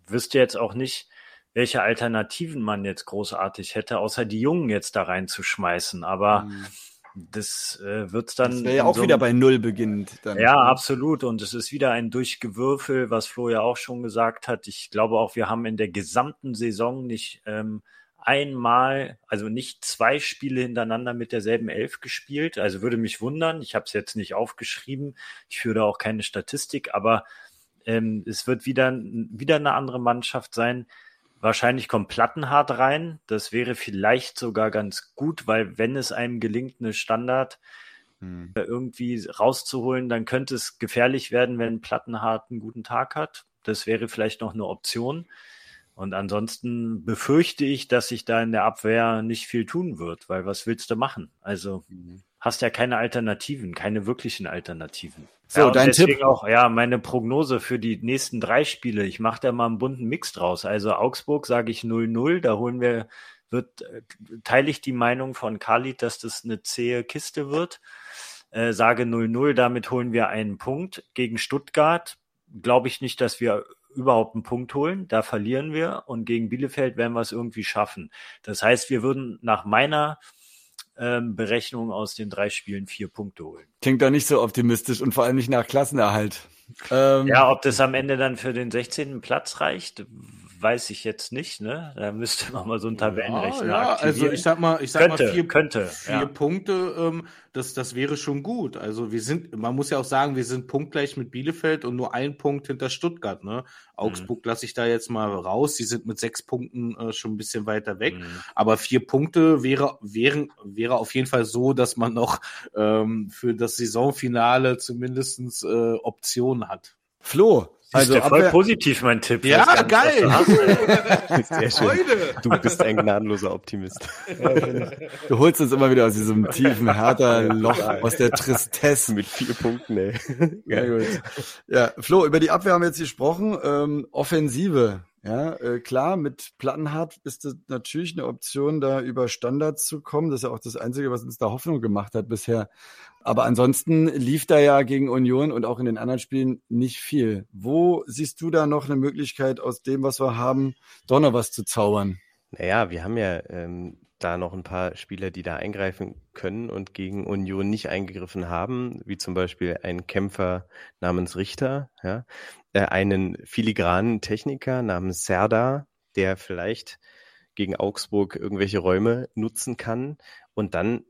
wüsste jetzt auch nicht, welche Alternativen man jetzt großartig hätte, außer die Jungen jetzt da reinzuschmeißen. Aber mhm. das äh, wird dann. Das wäre ja auch so wieder bei Null beginnend. Dann. Ja, absolut. Und es ist wieder ein Durchgewürfel, was Flo ja auch schon gesagt hat. Ich glaube auch, wir haben in der gesamten Saison nicht ähm, einmal, also nicht zwei Spiele hintereinander mit derselben Elf gespielt. Also würde mich wundern. Ich habe es jetzt nicht aufgeschrieben. Ich führe da auch keine Statistik, aber ähm, es wird wieder, wieder eine andere Mannschaft sein Wahrscheinlich kommt Plattenhart rein. Das wäre vielleicht sogar ganz gut, weil wenn es einem gelingt, eine Standard hm. irgendwie rauszuholen, dann könnte es gefährlich werden, wenn Plattenhart einen guten Tag hat. Das wäre vielleicht noch eine Option. Und ansonsten befürchte ich, dass sich da in der Abwehr nicht viel tun wird, weil was willst du machen? Also mhm. Hast ja keine Alternativen, keine wirklichen Alternativen. So, ja, dein Tipp? auch, ja, meine Prognose für die nächsten drei Spiele. Ich mache da mal einen bunten Mix draus. Also Augsburg sage ich 0-0, da holen wir, wird, äh, teile ich die Meinung von Khalid, dass das eine zähe Kiste wird. Äh, sage 0-0, damit holen wir einen Punkt. Gegen Stuttgart glaube ich nicht, dass wir überhaupt einen Punkt holen. Da verlieren wir und gegen Bielefeld werden wir es irgendwie schaffen. Das heißt, wir würden nach meiner ähm, Berechnung aus den drei Spielen vier Punkte holen. Klingt da nicht so optimistisch und vor allem nicht nach Klassenerhalt. Ähm, ja, ob das am Ende dann für den 16. Platz reicht, weiß ich jetzt nicht. Ne? Da müsste man mal so ein Tabellenrechner ja, ja, Also ich sag mal, ich sag könnte, mal vier, könnte, vier ja. Punkte, ähm, das, das wäre schon gut. Also wir sind, man muss ja auch sagen, wir sind punktgleich mit Bielefeld und nur ein Punkt hinter Stuttgart. Ne? Augsburg mhm. lasse ich da jetzt mal raus. Die sind mit sechs Punkten äh, schon ein bisschen weiter weg. Mhm. Aber vier Punkte wäre, wären, wäre auf jeden Fall so, dass man noch ähm, für das Saisonfinale zumindestens äh, Optionen hat. Flo, also ja voll positiv, mein Tipp. Ja, geil. [LAUGHS] Schön. Du bist ein gnadenloser Optimist. du holst uns immer wieder aus diesem tiefen, härter Loch, aus der Tristesse. Mit vier Punkten, ey. Ja, gut. ja, Flo, über die Abwehr haben wir jetzt gesprochen. Ähm, Offensive. Ja, äh, klar, mit Plattenhardt ist das natürlich eine Option, da über Standards zu kommen. Das ist ja auch das Einzige, was uns da Hoffnung gemacht hat bisher. Aber ansonsten lief da ja gegen Union und auch in den anderen Spielen nicht viel. Wo siehst du da noch eine Möglichkeit, aus dem, was wir haben, doch noch was zu zaubern? Naja, wir haben ja ähm, da noch ein paar Spieler, die da eingreifen können und gegen Union nicht eingegriffen haben, wie zum Beispiel ein Kämpfer namens Richter, ja, äh, einen filigranen Techniker namens Serda, der vielleicht gegen Augsburg irgendwelche Räume nutzen kann und dann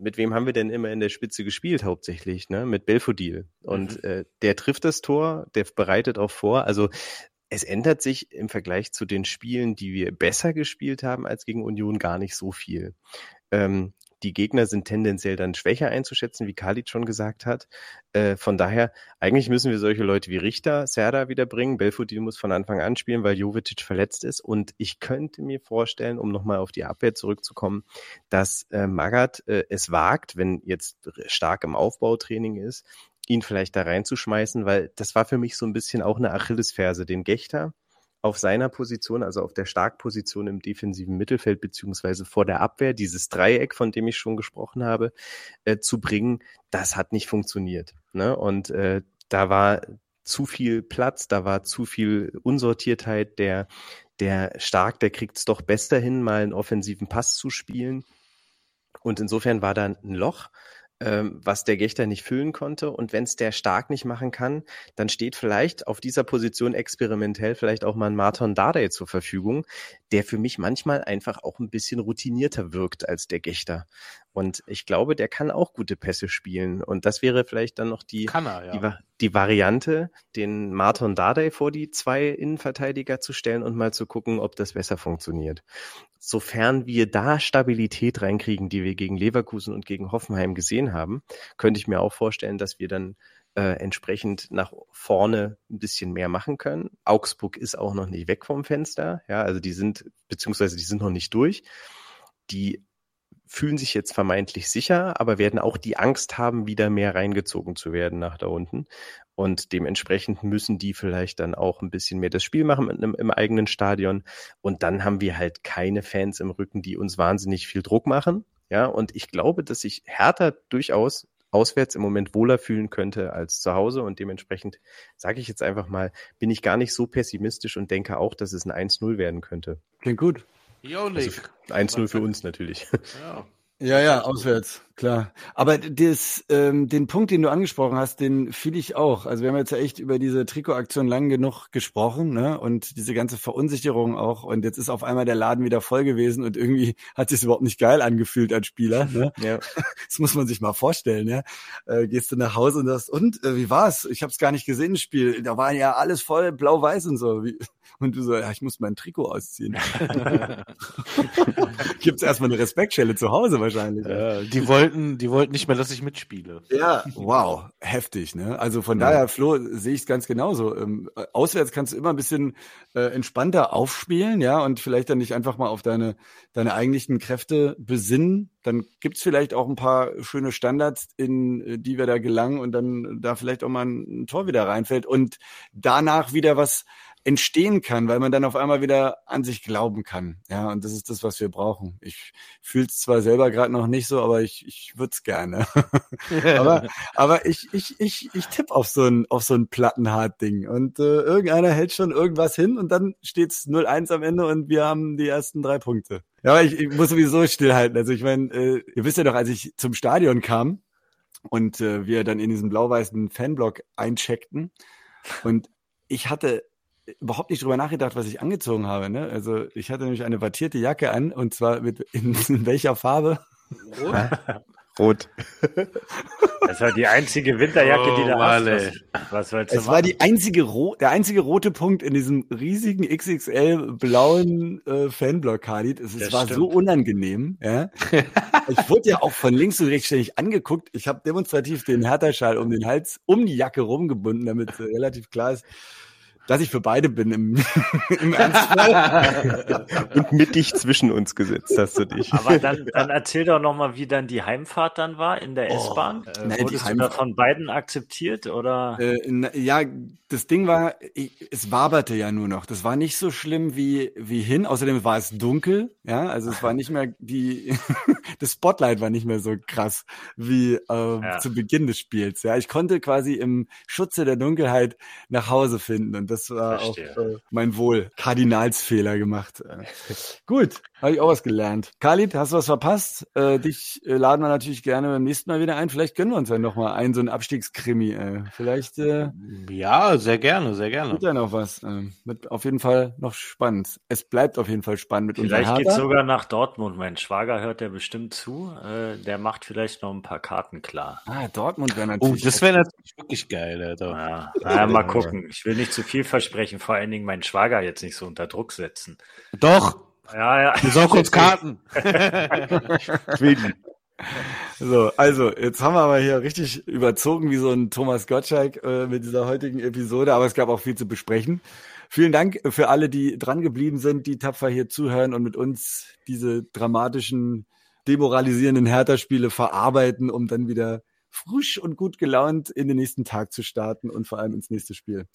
mit wem haben wir denn immer in der Spitze gespielt hauptsächlich, ne? Mit Belfodil. Und mhm. äh, der trifft das Tor, der bereitet auch vor. Also es ändert sich im Vergleich zu den Spielen, die wir besser gespielt haben als gegen Union, gar nicht so viel. Ähm, die Gegner sind tendenziell dann schwächer einzuschätzen, wie Khalid schon gesagt hat. Äh, von daher, eigentlich müssen wir solche Leute wie Richter, Serda wiederbringen. Belfodil muss von Anfang an spielen, weil Jovetic verletzt ist. Und ich könnte mir vorstellen, um nochmal auf die Abwehr zurückzukommen, dass äh, Magath äh, es wagt, wenn jetzt stark im Aufbautraining ist, ihn vielleicht da reinzuschmeißen, weil das war für mich so ein bisschen auch eine Achillesferse, den Gechter auf seiner Position, also auf der Starkposition im defensiven Mittelfeld beziehungsweise vor der Abwehr, dieses Dreieck, von dem ich schon gesprochen habe, äh, zu bringen, das hat nicht funktioniert. Ne? Und äh, da war zu viel Platz, da war zu viel Unsortiertheit. Der, der Stark, der kriegt es doch besser hin, mal einen offensiven Pass zu spielen. Und insofern war da ein Loch ähm, was der Gechter nicht füllen konnte. Und wenn es der stark nicht machen kann, dann steht vielleicht auf dieser Position experimentell vielleicht auch mal ein Martin Dardai zur Verfügung, der für mich manchmal einfach auch ein bisschen routinierter wirkt als der Gechter. Und ich glaube, der kann auch gute Pässe spielen. Und das wäre vielleicht dann noch die, er, ja. die, die, Variante, den Martin Dardai vor die zwei Innenverteidiger zu stellen und mal zu gucken, ob das besser funktioniert. Sofern wir da Stabilität reinkriegen, die wir gegen Leverkusen und gegen Hoffenheim gesehen haben, könnte ich mir auch vorstellen, dass wir dann äh, entsprechend nach vorne ein bisschen mehr machen können. Augsburg ist auch noch nicht weg vom Fenster, ja, also die sind, beziehungsweise die sind noch nicht durch. Die fühlen sich jetzt vermeintlich sicher, aber werden auch die Angst haben, wieder mehr reingezogen zu werden nach da unten. Und dementsprechend müssen die vielleicht dann auch ein bisschen mehr das Spiel machen im, im eigenen Stadion. Und dann haben wir halt keine Fans im Rücken, die uns wahnsinnig viel Druck machen. Ja, und ich glaube, dass sich Hertha durchaus auswärts im Moment wohler fühlen könnte als zu Hause. Und dementsprechend sage ich jetzt einfach mal, bin ich gar nicht so pessimistisch und denke auch, dass es ein 1-0 werden könnte. Klingt gut. Also 1-0 für uns natürlich. Ja. Ja, ja, auswärts, klar. Aber das, ähm, den Punkt, den du angesprochen hast, den fühle ich auch. Also wir haben jetzt ja echt über diese Trikotaktion lang genug gesprochen, ne? Und diese ganze Verunsicherung auch. Und jetzt ist auf einmal der Laden wieder voll gewesen und irgendwie hat sich überhaupt nicht geil angefühlt als Spieler. Ne? Ja. [LAUGHS] Das muss man sich mal vorstellen, ja. Äh, gehst du nach Hause und sagst, und äh, wie war's? Ich habe es gar nicht gesehen, das Spiel. Da war ja alles voll blau-weiß und so. Wie, und du so, ja, ich muss mein Trikot ausziehen. [LAUGHS] Gibt's erstmal eine Respektschelle zu Hause wahrscheinlich. Ja, die wollten, die wollten nicht mehr, dass ich mitspiele. Ja, wow, heftig, ne? Also von ja. daher, Flo, sehe ich es ganz genauso. Ähm, auswärts kannst du immer ein bisschen äh, entspannter aufspielen, ja, und vielleicht dann nicht einfach mal auf deine, deine eigentlichen Kräfte besinnen. Dann gibt's vielleicht auch ein paar schöne Standards, in äh, die wir da gelangen und dann da vielleicht auch mal ein, ein Tor wieder reinfällt und danach wieder was entstehen kann, weil man dann auf einmal wieder an sich glauben kann. Ja, und das ist das, was wir brauchen. Ich fühle es zwar selber gerade noch nicht so, aber ich, ich würde es gerne. [LAUGHS] aber aber ich, ich, ich, ich tippe auf so ein, auf so ein Plattenhart-Ding. Und äh, irgendeiner hält schon irgendwas hin und dann steht's 0-1 am Ende und wir haben die ersten drei Punkte. Ja, aber ich, ich muss sowieso stillhalten. Also ich meine, äh, ihr wisst ja doch, als ich zum Stadion kam und äh, wir dann in diesen blau-weißen Fanblock eincheckten und ich hatte überhaupt nicht drüber nachgedacht, was ich angezogen habe. Ne? Also ich hatte nämlich eine wattierte Jacke an und zwar mit in, [LAUGHS] in welcher Farbe? Rot. Rot. Das war die einzige Winterjacke, oh, die da Mann, was, was Es machen? war die einzige der einzige rote Punkt in diesem riesigen XXL blauen äh, Fanblock, Khalid. Es, es war stimmt. so unangenehm. Ja? [LAUGHS] ich wurde ja auch von links und rechts ständig angeguckt. Ich habe demonstrativ den Hertha-Schal um den Hals, um die Jacke rumgebunden, damit äh, relativ klar ist, dass ich für beide bin im, [LAUGHS] im Ernstfall. [LAUGHS] Und mittig zwischen uns gesetzt hast du dich. Aber dann, dann erzähl doch nochmal, wie dann die Heimfahrt dann war in der oh, S-Bahn. Äh, nein, wurdest du da von beiden akzeptiert oder? Äh, na, ja, das Ding war, ich, es waberte ja nur noch. Das war nicht so schlimm wie, wie hin. Außerdem war es dunkel. Ja, also es war nicht mehr die, [LAUGHS] das Spotlight war nicht mehr so krass wie äh, ja. zu Beginn des Spiels. Ja, ich konnte quasi im Schutze der Dunkelheit nach Hause finden und das war Verstehe. auch äh, mein Wohl. Kardinalsfehler gemacht. Äh, [LAUGHS] gut, habe ich auch was gelernt. Khalid, hast du was verpasst? Äh, dich äh, laden wir natürlich gerne beim nächsten Mal wieder ein. Vielleicht gönnen wir uns ja noch mal einen so einen Abstiegskrimi. Äh. Vielleicht. Äh, ja, sehr gerne, sehr gerne. Wird ja noch was. Äh, wird auf jeden Fall noch spannend. Es bleibt auf jeden Fall spannend mit vielleicht unserem Vielleicht geht's sogar nach Dortmund. Mein Schwager hört ja bestimmt zu. Äh, der macht vielleicht noch ein paar Karten klar. Ah, Dortmund wäre oh, natürlich. Oh, das wäre natürlich wirklich geil, Alter. Ja, naja, mal gucken. Ich will nicht zu viel viel versprechen, vor allen Dingen meinen Schwager jetzt nicht so unter Druck setzen. Doch, Ja, ja. besorg uns Karten. So, also, jetzt haben wir aber hier richtig überzogen wie so ein Thomas Gottschalk äh, mit dieser heutigen Episode, aber es gab auch viel zu besprechen. Vielen Dank für alle, die dran geblieben sind, die tapfer hier zuhören und mit uns diese dramatischen, demoralisierenden Hertha-Spiele verarbeiten, um dann wieder frisch und gut gelaunt in den nächsten Tag zu starten und vor allem ins nächste Spiel.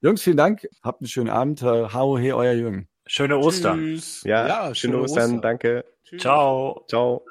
Jungs, vielen Dank. Habt einen schönen Abend. Hau, he, euer Jürgen. Schöne Ostern. Tschüss. Ja, Ja, schöne schöne Ostern, Ostern. danke. Ciao. Ciao.